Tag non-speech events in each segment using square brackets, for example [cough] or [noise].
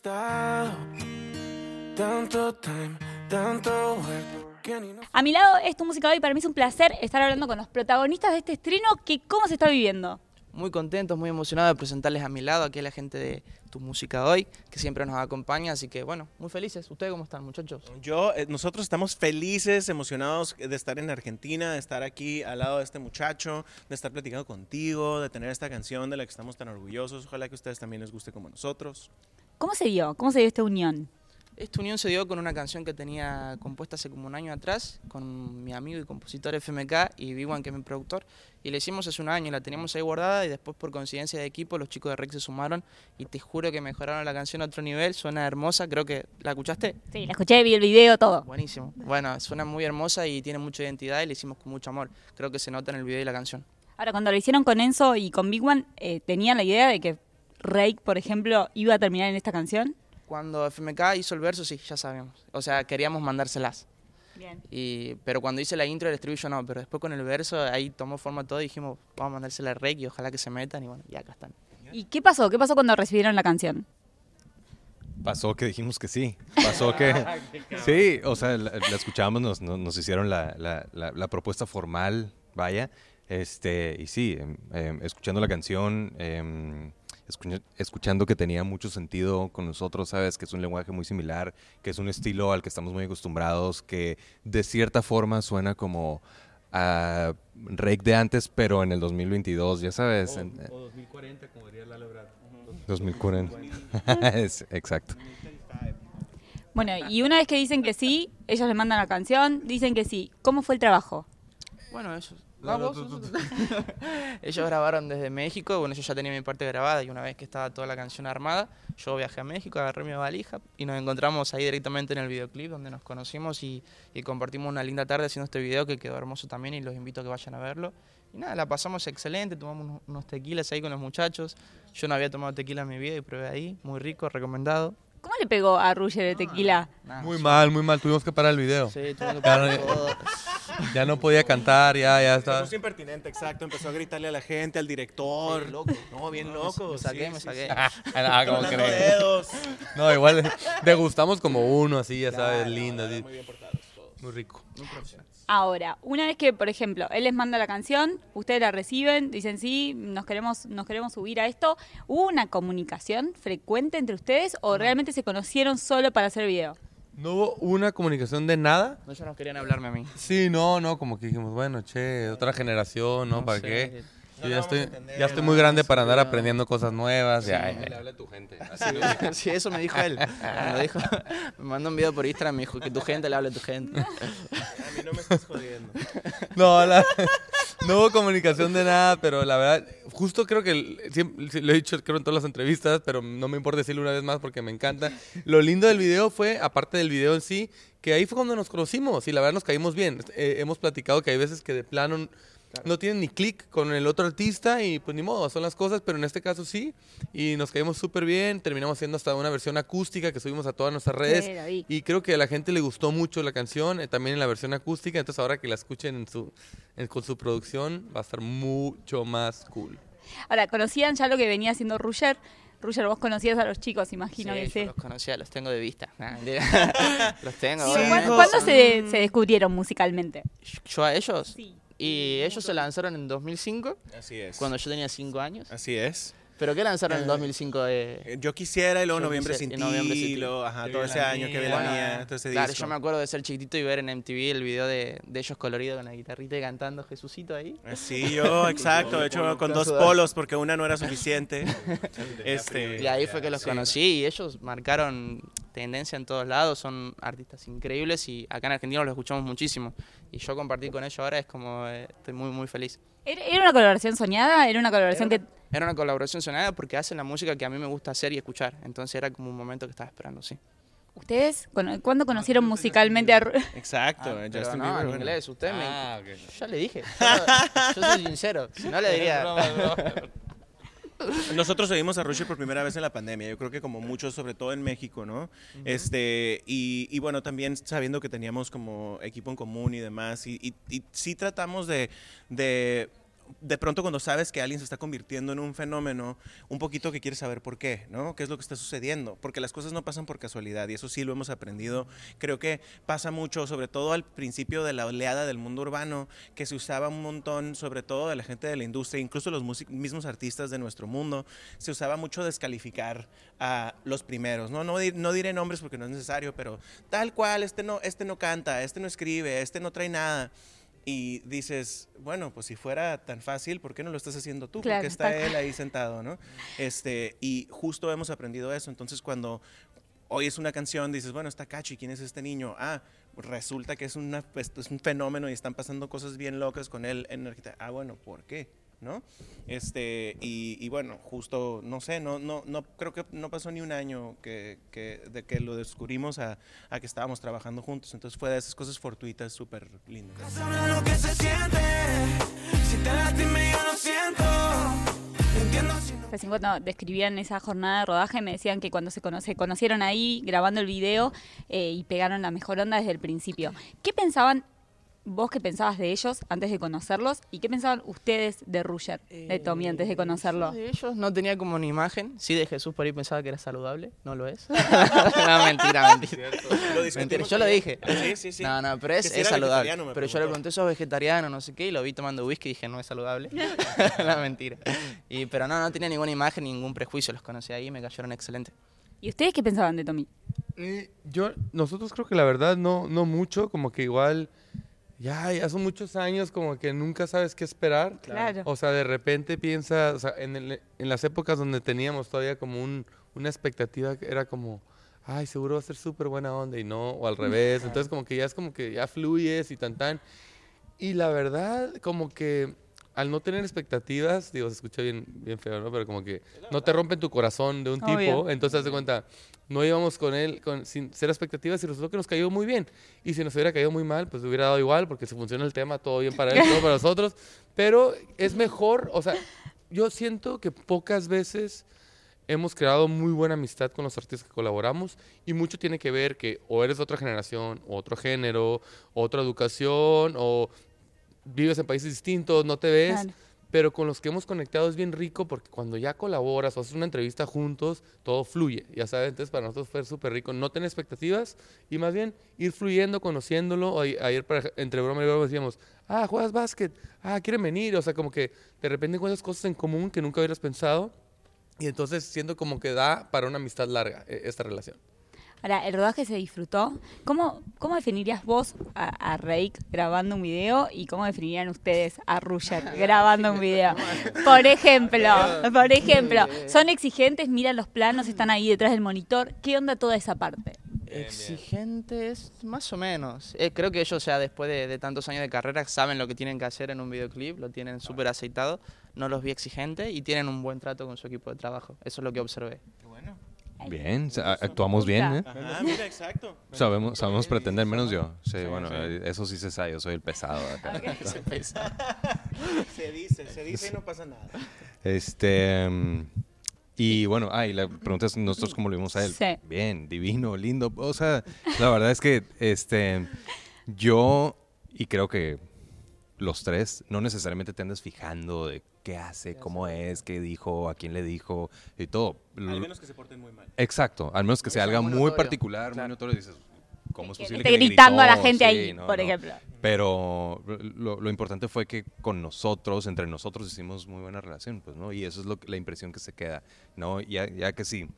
estado tanto time, tanto A mi lado es tu música hoy. Para mí es un placer estar hablando con los protagonistas de este estreno. Que, ¿Cómo se está viviendo? Muy contentos, muy emocionados de presentarles a mi lado aquí a la gente de Tu Música Hoy, que siempre nos acompaña. Así que, bueno, muy felices. ¿Ustedes cómo están, muchachos? Yo, eh, nosotros estamos felices, emocionados de estar en Argentina, de estar aquí al lado de este muchacho, de estar platicando contigo, de tener esta canción de la que estamos tan orgullosos. Ojalá que a ustedes también les guste como nosotros. ¿Cómo se dio? ¿Cómo se dio esta unión? Esta unión se dio con una canción que tenía compuesta hace como un año atrás, con mi amigo y compositor FMK y Big que es mi productor. Y la hicimos hace un año, la teníamos ahí guardada y después por coincidencia de equipo los chicos de Rex se sumaron y te juro que mejoraron la canción a otro nivel, suena hermosa, creo que la escuchaste. Sí, la escuché, vi el video, todo. Buenísimo. Bueno, suena muy hermosa y tiene mucha identidad y la hicimos con mucho amor. Creo que se nota en el video y la canción. Ahora, cuando lo hicieron con Enzo y con Big One, eh, ¿tenían la idea de que Rake, por ejemplo, iba a terminar en esta canción? Cuando FMK hizo el verso, sí, ya sabíamos. O sea, queríamos mandárselas. Bien. Y, pero cuando hice la intro, el estribillo no. Pero después con el verso, ahí tomó forma todo y dijimos, vamos a mandársela a Rey y ojalá que se metan. Y bueno, y acá están. ¿Y qué pasó? ¿Qué pasó cuando recibieron la canción? Pasó que dijimos que sí. [laughs] Pasó que. Sí, o sea, la, la escuchamos, nos, nos, nos hicieron la, la- la- la propuesta formal, vaya. Este, y sí, em, escuchando la canción, escucha- escuchando que tenía mucho sentido con nosotros, ¿sabes? Que es un lenguaje muy similar, que es un estilo al que estamos muy acostumbrados, que de cierta forma suena como a Rake de antes, pero en el 2022, ya sabes. en- 2040, como diría Lalo Ebrard. 2040. [laughs] Es- exacto. Bueno, y una vez que dicen que sí, ellos le mandan la canción, dicen que sí. ¿Cómo fue el trabajo? Bueno, ellos... Vamos. [laughs] ellos grabaron desde México. Bueno, yo ya tenía mi parte grabada y una vez que estaba toda la canción armada, yo viajé a México, agarré mi valija y nos encontramos ahí directamente en el videoclip donde nos conocimos y, y compartimos una linda tarde haciendo este video que quedó hermoso también y los invito a que vayan a verlo. Y nada, la pasamos excelente, tomamos unos- tequilas ahí con los muchachos. Yo no había tomado tequila en mi vida y probé ahí, muy rico, recomendado. ¿Cómo le pegó a Ruger de tequila? Muy sí. mal, muy mal. Tuvimos que parar el video. Sí, tuve que Ya parar no- todo. [laughs] Ya no podía cantar, ya, ya estaba. puso impertinente, exacto. Empezó a gritarle a la gente, al director. Sí, loco. No, bien No, loco. Me saqué, sí, me sí, saqué. sí. [laughs] Ah, ¿cómo crees? dedos. No, igual degustamos como uno, así, ya sabes, No, lindo, verdad, así, Muy bien todos. Muy rico. Muy profesional. Ahora, una vez que, por ejemplo, él les manda la canción, ustedes la reciben, dicen sí, nos queremos, nos queremos subir a esto. ¿Hubo una comunicación frecuente entre ustedes o realmente se conocieron solo para hacer video? No hubo una comunicación de nada. No, ellos no querían hablarme a mí. Sí, no, no, como que dijimos, bueno, che, otra generación, ¿no? ¿Para sé. qué? Yo le ya a estoy, entender, ya estoy muy grande sí, para andar aprendiendo cosas nuevas. ya, ya, ya. habla tu gente. [laughs] Sí, eso me dijo él. Me, dijo, me mandó un video por Instagram, me dijo que tu gente le hable a tu gente. A mí no me estás jodiendo. [laughs] No, la- no hubo comunicación de nada, pero la verdad, justo creo que siempre, sí, lo he dicho creo en todas las entrevistas, pero no me importa decirlo una vez más porque me encanta. Lo lindo del video fue, aparte del video en sí, que ahí fue cuando nos conocimos y la verdad nos caímos bien. Eh, hemos platicado que hay veces que de plano no tienen ni clic con el otro artista y pues ni modo, son las cosas, pero en este caso sí. Y nos caímos súper bien, terminamos haciendo hasta una versión acústica que subimos a todas nuestras redes. Y creo que a la gente le gustó mucho la canción, eh, también en la versión acústica, entonces ahora que la escuchen en su, en- con su producción va a estar mucho más cool. Ahora, ¿conocían ya lo que venía haciendo Ruger? Ruger, vos conocías a los chicos, imagino Sí, que yo sí. los conocía, los tengo de vista. [laughs] [laughs] Los tengo. Sí. ¿cuándo, cuándo se, se descubrieron musicalmente? ¿Yo a ellos? Sí. Y ellos se lanzaron en 2005, Así es. cuando yo tenía 5 años. Así es. ¿Pero qué lanzaron en Eh, 2005? Eh, Eh, Yo quisiera y luego Yo Noviembre quisiera- sin Noviembre sin ti. ajá, todo vi ese año que ve mía. la mía, todo ese claro, disco. yo me acuerdo de ser chiquitito y ver en MTV el video de, de ellos colorido con la guitarrita y cantando Jesucito ahí. Sí, yo, [laughs] exacto, de hecho con dos polos porque una no era suficiente. [laughs] este, Y ahí fue que los Sí. conocí y ellos marcaron tendencia en todos lados, son artistas increíbles y acá en Argentina los escuchamos muchísimo. Y yo compartir con ellos ahora es como, eh, estoy muy, muy feliz. ¿Era era una colaboración soñada? ¿Era una colaboración Era que...? Era una colaboración sonada porque hacen la música que a mí me gusta hacer y escuchar. Entonces era como un momento que estaba esperando, sí. ¿Ustedes cuándo conocieron musicalmente a Ru- Exacto, Ah, Justin no, Bieber. en bueno. inglés, usted Ah, me... ya le dije. Yo, yo soy sincero. Si no le diría... [laughs] Nosotros oímos a Rush por primera vez en la pandemia, yo creo que como muchos, sobre todo en México, ¿no? Este, y, y bueno, también sabiendo que teníamos como equipo en común y demás, y, y- y sí tratamos de, de de pronto cuando sabes que alguien se está convirtiendo en un fenómeno, un poquito que quieres saber por qué, ¿no? ¿Qué es lo que está sucediendo? Porque las cosas no pasan por casualidad y eso sí lo hemos aprendido. Creo que pasa mucho, sobre todo al principio de la oleada del mundo urbano, que se usaba un montón, sobre todo de la gente de la industria, incluso los mismos artistas de nuestro mundo, se usaba mucho descalificar a los primeros, ¿no? No, no diré nombres porque no es necesario, pero tal cual, este no, este no canta, este no escribe, este no trae nada. Y dices, bueno, pues si fuera tan fácil, ¿por qué no lo estás haciendo tú? Claro, porque está él ahí sentado, ¿no? Este, y justo hemos aprendido eso. Entonces, cuando oyes una canción, dices, bueno, está Cachi, ¿quién es este niño? Ah, resulta que es, una, pues, es un fenómeno y están pasando cosas bien locas con él en. Ah, bueno, ¿por qué? ¿No? Este, y, y bueno, justo, no sé, no, no, no, creo que no pasó ni un año que, que, de que lo descubrimos a, a que estábamos trabajando juntos. Entonces fue de esas cosas fortuitas súper lindas. Sabrá lo que se siente. Si te lastimé, yo lo siento. Entiendo si no. Recién cuando describían esa jornada de rodaje me decían que cuando se, cono- se conocieron ahí grabando el video eh, y pegaron la mejor onda desde el principio. ¿Qué pensaban vos que pensabas de ellos antes de conocerlos y qué pensaban ustedes de Ruger, de Tommy antes de conocerlo? Yo De ellos no tenía como una imagen. Sí, de Jesús por ahí pensaba que era saludable. No lo es. [laughs] no, mentira, mentira. Lo Mentira, yo lo dije. Sí, sí, sí. No, no, pero es, es saludable. Pero yo le pregunté, ¿sos vegetariano? No sé qué, y lo vi tomando whisky y dije, no es saludable. [laughs] [laughs] no, mentira. Y, pero no, no tenía ninguna imagen, ningún prejuicio. Los conocí ahí y me cayeron excelente. ¿Y ustedes qué pensaban de Tommy? Eh, yo, nosotros creo que la verdad no, no mucho, como que igual, ya, ya son muchos años como que nunca sabes qué esperar. Claro. O sea, de repente piensas, o sea, en, el- en las épocas donde teníamos todavía como un, una expectativa que era como, ay, seguro va a ser súper buena onda y no, o al revés. Entonces como que ya es como que ya fluyes y tan tan. Y la verdad, como que al no tener expectativas, digo, se escucha bien, bien feo, ¿no? Pero como que no te rompen tu corazón de un Obvio. tipo, entonces haz de cuenta, no íbamos con él con, sin ser expectativas y resultó que nos cayó muy bien. Y si nos hubiera caído muy mal, pues hubiera dado igual, porque si funciona el tema, todo bien para él, todo para nosotros. Pero es mejor, o sea, yo siento que pocas veces hemos creado muy buena amistad con los artistas que colaboramos y mucho tiene que ver que o eres de otra generación, o otro género, otra educación, o vives en países distintos, no te ves. Pero con los que hemos conectado es bien rico porque cuando ya colaboras o haces una entrevista juntos, todo fluye, ya sabes, entonces para nosotros fue súper rico no tener expectativas y más bien ir fluyendo, conociéndolo. Ayer entre broma y broma decíamos, ah, juegas básquet, ah, quieren venir, o sea, como que de repente encuentras cosas en común que nunca hubieras pensado y entonces siento como que da para una amistad larga eh, esta relación. Ahora, el rodaje se disfrutó. ¿Cómo, cómo definirías vos a, a Rake grabando un video y cómo definirían ustedes a Ruger [laughs] grabando un video? Por ejemplo, [laughs] por ejemplo, son exigentes, miran los planos, están ahí detrás del monitor. ¿Qué onda toda esa parte? Exigentes, más o menos. Eh, creo que ellos ya después de, de tantos años de carrera saben lo que tienen que hacer en un videoclip, lo tienen súper aceitado, no los vi exigentes y tienen un buen trato con su equipo de trabajo. Eso es lo que observé. Bien, actuamos bien, ¿eh? Ajá, mira, exacto. [laughs] Sabemos, sabemos pretender menos yo. Sí, bueno, eh, eso sí se sabe, yo soy el pesado de acá. [laughs] [laughs] Se dice, se dice y no pasa nada. Este. mm, Y bueno, ah, y la pregunta es nosotros cómo lo vimos a él. Sí. Bien, divino, lindo. O sea, la verdad es que este yo y creo que los tres no necesariamente te andas fijando de qué hace, cómo es, qué dijo, a quién le dijo y todo. Al menos que se porten muy mal. Exacto, al menos que sea algo muy particular, Claro. muy notorio, dices, ¿cómo es Que posible esté que le gritando a la gritó? gente Sí, ahí, no, por no. ejemplo. Pero lo, lo importante fue que con nosotros, entre nosotros, hicimos muy buena relación, pues, ¿no? Y eso es lo que- la impresión que se queda, ¿no? Ya, ya que sí,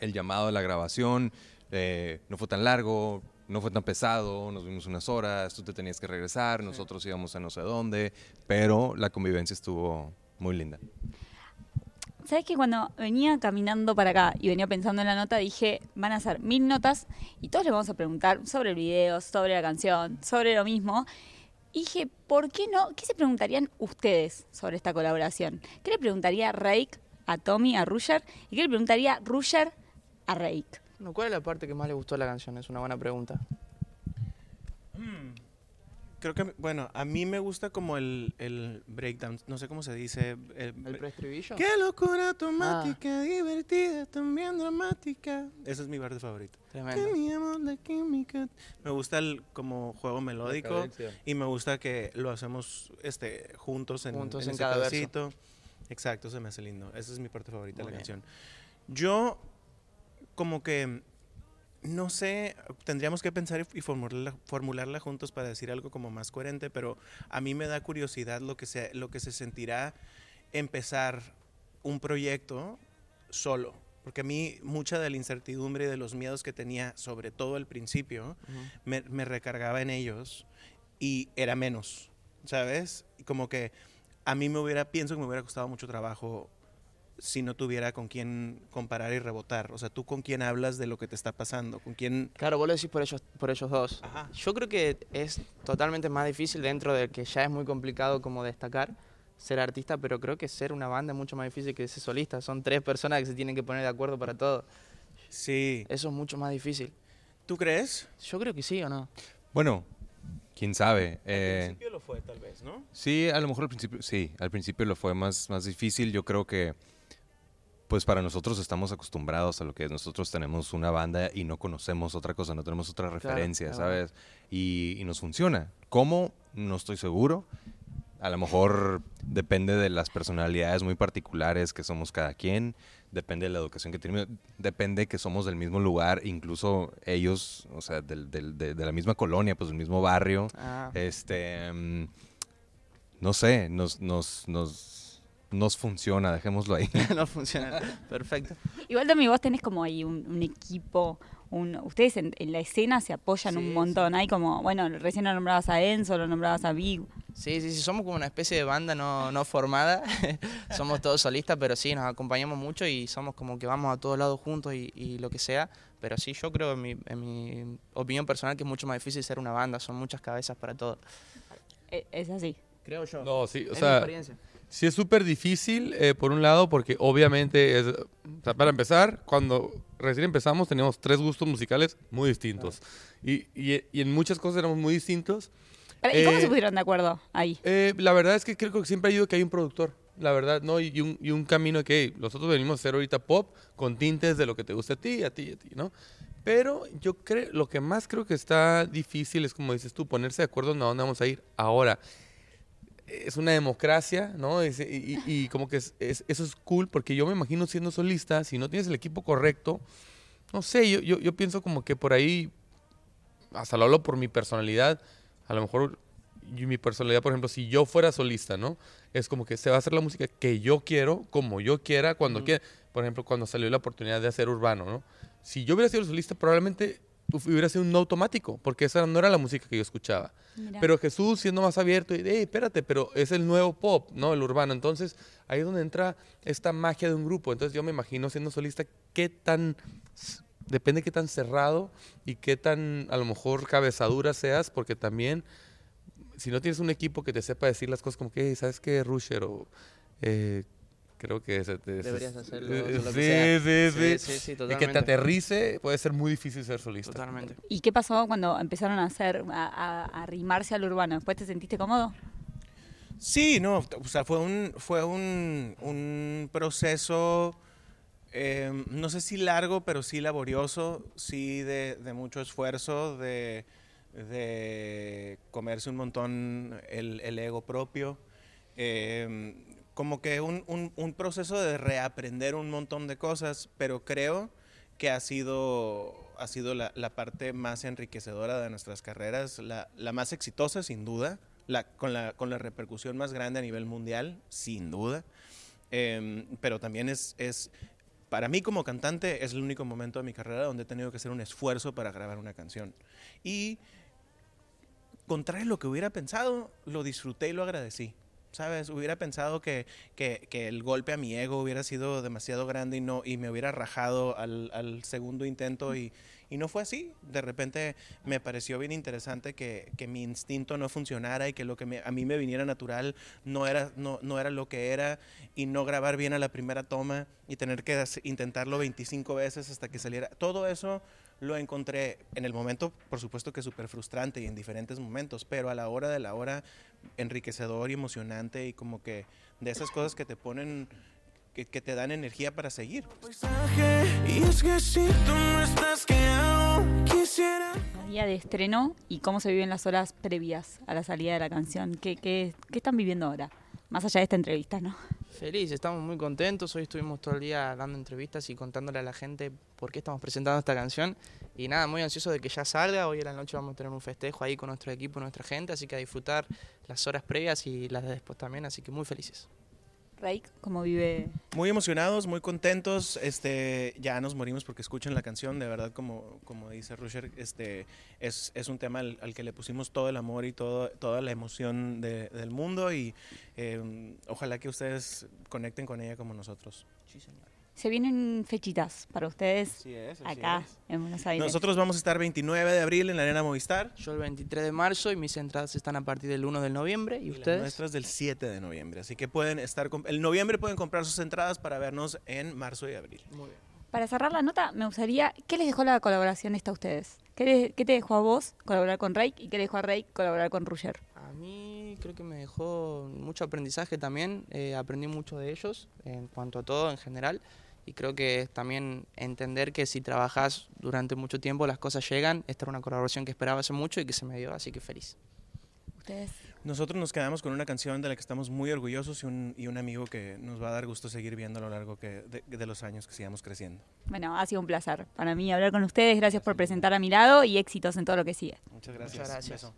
el llamado a la grabación eh, no fue tan largo, no fue tan pesado, nos vimos unas horas, tú te tenías que regresar, nosotros íbamos a no sé dónde, pero la convivencia estuvo muy linda. ¿Sabes que cuando venía caminando para acá y venía pensando en la nota, dije, van a ser mil notas y todos le vamos a preguntar sobre el video, sobre la canción, sobre lo mismo. Y dije, ¿por qué no? ¿Qué se preguntarían ustedes sobre esta colaboración? ¿Qué le preguntaría Rake a Tommy, a Ruger? ¿Y qué le preguntaría Ruger a Rake? Bueno, ¿Cuál es la parte que más le gustó de la canción? Es una buena pregunta. creo que, bueno, a mí me gusta como el, el breakdown, no sé cómo se dice. el- ¿El preestribillo? Qué locura automática, divertida, también dramática. Esa es mi parte favorita. Tremendo. Teníamos la química. Me gusta el como juego melódico y me gusta que lo hacemos este juntos en, Juntos en en ese cada verso. Exacto, se me hace lindo. Esa es mi parte favorita Muy de la bien. canción. Yo como que no sé, tendríamos que pensar y- formularla, formularla juntos para decir algo como más coherente, pero a mí me da curiosidad lo que se, lo que se sentirá empezar un proyecto solo. Porque a mí mucha de la incertidumbre y de los miedos que tenía, sobre todo al principio, me, me recargaba en ellos y era menos, ¿sabes? Como que a mí me hubiera, pienso que me hubiera costado mucho trabajo si no tuviera con quién comparar y rebotar. O sea, tú con quién hablas de lo que te está pasando, con quién... Claro, vos lo decís por ellos, por ellos dos. Ajá. Yo creo que es totalmente más difícil dentro de que ya es muy complicado como destacar ser artista, pero creo que ser una banda es mucho más difícil que ser solista. Son tres personas que se tienen que poner de acuerdo para todo. Sí. Eso es mucho más difícil. ¿Tú crees? Yo creo que sí o no. Bueno, quién sabe. Eh, Al principio lo fue, tal vez, ¿no? Sí, a lo mejor al principio, sí, al principio lo fue más, más difícil. Yo creo que, pues para nosotros estamos acostumbrados a lo que nosotros tenemos una banda y no conocemos otra cosa, no tenemos otra referencia, claro. ¿sabes? Y, y nos funciona. ¿Cómo? No estoy seguro. A lo mejor depende de las personalidades muy particulares que somos cada quien, depende de la educación que tenemos, depende que somos del mismo lugar, incluso ellos, o sea, del- del- de, de la misma colonia, pues del mismo barrio. Ah, Este, mm, no sé, nos, nos, nos, nos funciona, dejémoslo ahí. [laughs] no funciona. Perfecto. Igual también vos tenés como ahí un, un equipo, un, ustedes en, en la escena se apoyan Sí, un montón. Hay como, bueno, recién lo nombrabas a Enzo, lo nombrabas a Big. Sí, sí, sí, somos como una especie de banda no, no formada. [laughs] somos todos solistas, pero sí, nos acompañamos mucho y somos como que vamos a todos lados juntos y, y lo que sea. Pero sí, yo creo, en mi, en mi opinión personal, que es mucho más difícil ser una banda. Son muchas cabezas para todo. Eh, Es así. Creo yo. No, sí, o es mi sea, experiencia. Sí es súper difícil, eh, por un lado, porque obviamente, es, o sea, para empezar, cuando recién empezamos teníamos tres gustos musicales muy distintos. Y, y- y en muchas cosas éramos muy distintos. Pero, ¿Y cómo Eh, se pusieron de acuerdo ahí? Eh, la verdad es que creo que siempre ha ido que hay un productor, la verdad, ¿no? Y, un, y un camino de que hey, nosotros venimos a hacer ahorita pop con tintes de lo que te gusta a ti, a ti y a ti, ¿no? Pero yo creo, lo que más creo que está difícil es, como dices tú, ponerse de acuerdo en a dónde vamos a ir. Ahora, es una democracia, ¿no? Es- y, como que es- es- eso es cool, porque yo me imagino siendo solista, si no tienes el equipo correcto, no sé, yo, yo, yo pienso como que por ahí, hasta lo hablo por mi personalidad, a lo mejor y mi personalidad, por ejemplo, si yo fuera solista, ¿no? Es como que se va a hacer la música que yo quiero, como yo quiera, cuando quiera. Por ejemplo, cuando salió la oportunidad de hacer urbano, ¿no? Si yo hubiera sido solista, probablemente hubiera sido un no automático, porque esa no era la música que yo escuchaba. Pero Jesús siendo más abierto y, hey, espérate, pero es el nuevo pop, ¿no? El urbano. Entonces, ahí es donde entra esta magia de un grupo. Entonces, yo me imagino siendo solista, qué tan. Depende qué tan cerrado y qué tan, a lo mejor, cabezadura seas, porque también, si no tienes un equipo que te sepa decir las cosas como que, "Hey, ¿sabes qué, Rusher? O. eh, creo que Deberías hacerlo, eh, lo que sí, sea. sí, sí, Sí, sí, sí, Y que te aterrice, puede ser muy difícil ser solista. Totalmente. ¿Y qué pasó cuando empezaron a hacer, a, a- a arrimarse al urbano? ¿Después te sentiste cómodo? Sí, no, o sea, fue un, fue un, un proceso, eh, no sé si largo, pero sí laborioso, sí de, de mucho esfuerzo, de, de comerse un montón el, el ego propio, eh, como que un, un- proceso de reaprender un montón de cosas, pero creo que ha sido, ha sido la, la parte más enriquecedora de nuestras carreras, la, la más exitosa sin duda, la, con, la, con la repercusión más grande a nivel mundial, sin duda. Em, pero también es, es, para mí como cantante, es el único momento de mi carrera donde he tenido que hacer un esfuerzo para grabar una canción. Y contrario a lo que hubiera pensado, lo disfruté y lo agradecí. ¿Sabes? Hubiera pensado que, que- el golpe a mi ego hubiera sido demasiado grande y, no, y me hubiera rajado al, segundo intento y, Y no fue así. De repente me pareció bien interesante que, que mi instinto no funcionara y que lo que a mí me viniera natural no era, no, no era lo que era y no grabar bien a la primera toma y tener que intentarlo 25 veces hasta que saliera. Todo eso lo encontré en el momento, por supuesto que súper frustrante y en diferentes momentos, pero a la hora de la hora enriquecedor y emocionante y como que de esas cosas que te ponen, que, que te dan energía para seguir. Día de estreno y cómo se viven las horas previas a la salida de la canción. ¿Qué, qué, qué están viviendo ahora? Más allá de esta entrevista, ¿no? Feliz, estamos muy contentos. Hoy estuvimos todo el día dando entrevistas y contándole a la gente por qué estamos presentando esta canción. Y nada, muy ansioso de que ya salga. Hoy a la noche vamos a tener un festejo ahí con nuestro equipo, nuestra gente. Así que a disfrutar las horas previas y las de después también. Así que muy felices. Rake, ¿cómo vive? Muy emocionados, muy contentos. Este, ya nos morimos porque escuchan la canción. De verdad, como, como dice Rusher, este, es, es un tema al, al que le pusimos todo el amor y todo, toda la emoción de- del mundo. Y eh, ojalá que ustedes conecten con ella como nosotros. Sí, señor. Se vienen fechitas para ustedes Así es, acá en Buenos Aires. Nosotros vamos a estar 29 de abril en la Arena Movistar. Yo el 23 de marzo y mis entradas están a partir del 1 de noviembre. ¿Y, Y las ustedes? nuestras del 7 de noviembre. Así que pueden estar. El noviembre pueden comprar sus entradas para vernos en marzo y abril. Muy bien. Para cerrar la nota, me gustaría, ¿qué les dejó la colaboración esta a ustedes? ¿Qué, qué te dejó a vos colaborar con Rake y qué le dejó a Rake colaborar con Ruger? A mí creo que me dejó mucho aprendizaje también, eh, aprendí mucho de ellos en cuanto a todo en general y creo que también entender que si trabajas durante mucho tiempo las cosas llegan, esta era una colaboración que esperaba hace mucho y que se me dio, así que feliz. Ustedes. Nosotros nos quedamos con una canción de la que estamos muy orgullosos y un, y un amigo que nos va a dar gusto seguir viendo a lo largo que, de, de los años que sigamos creciendo. Bueno, ha sido un placer para mí hablar con ustedes. Gracias por presentar a mi lado y éxitos en todo lo que sigue. Muchas gracias. gracias.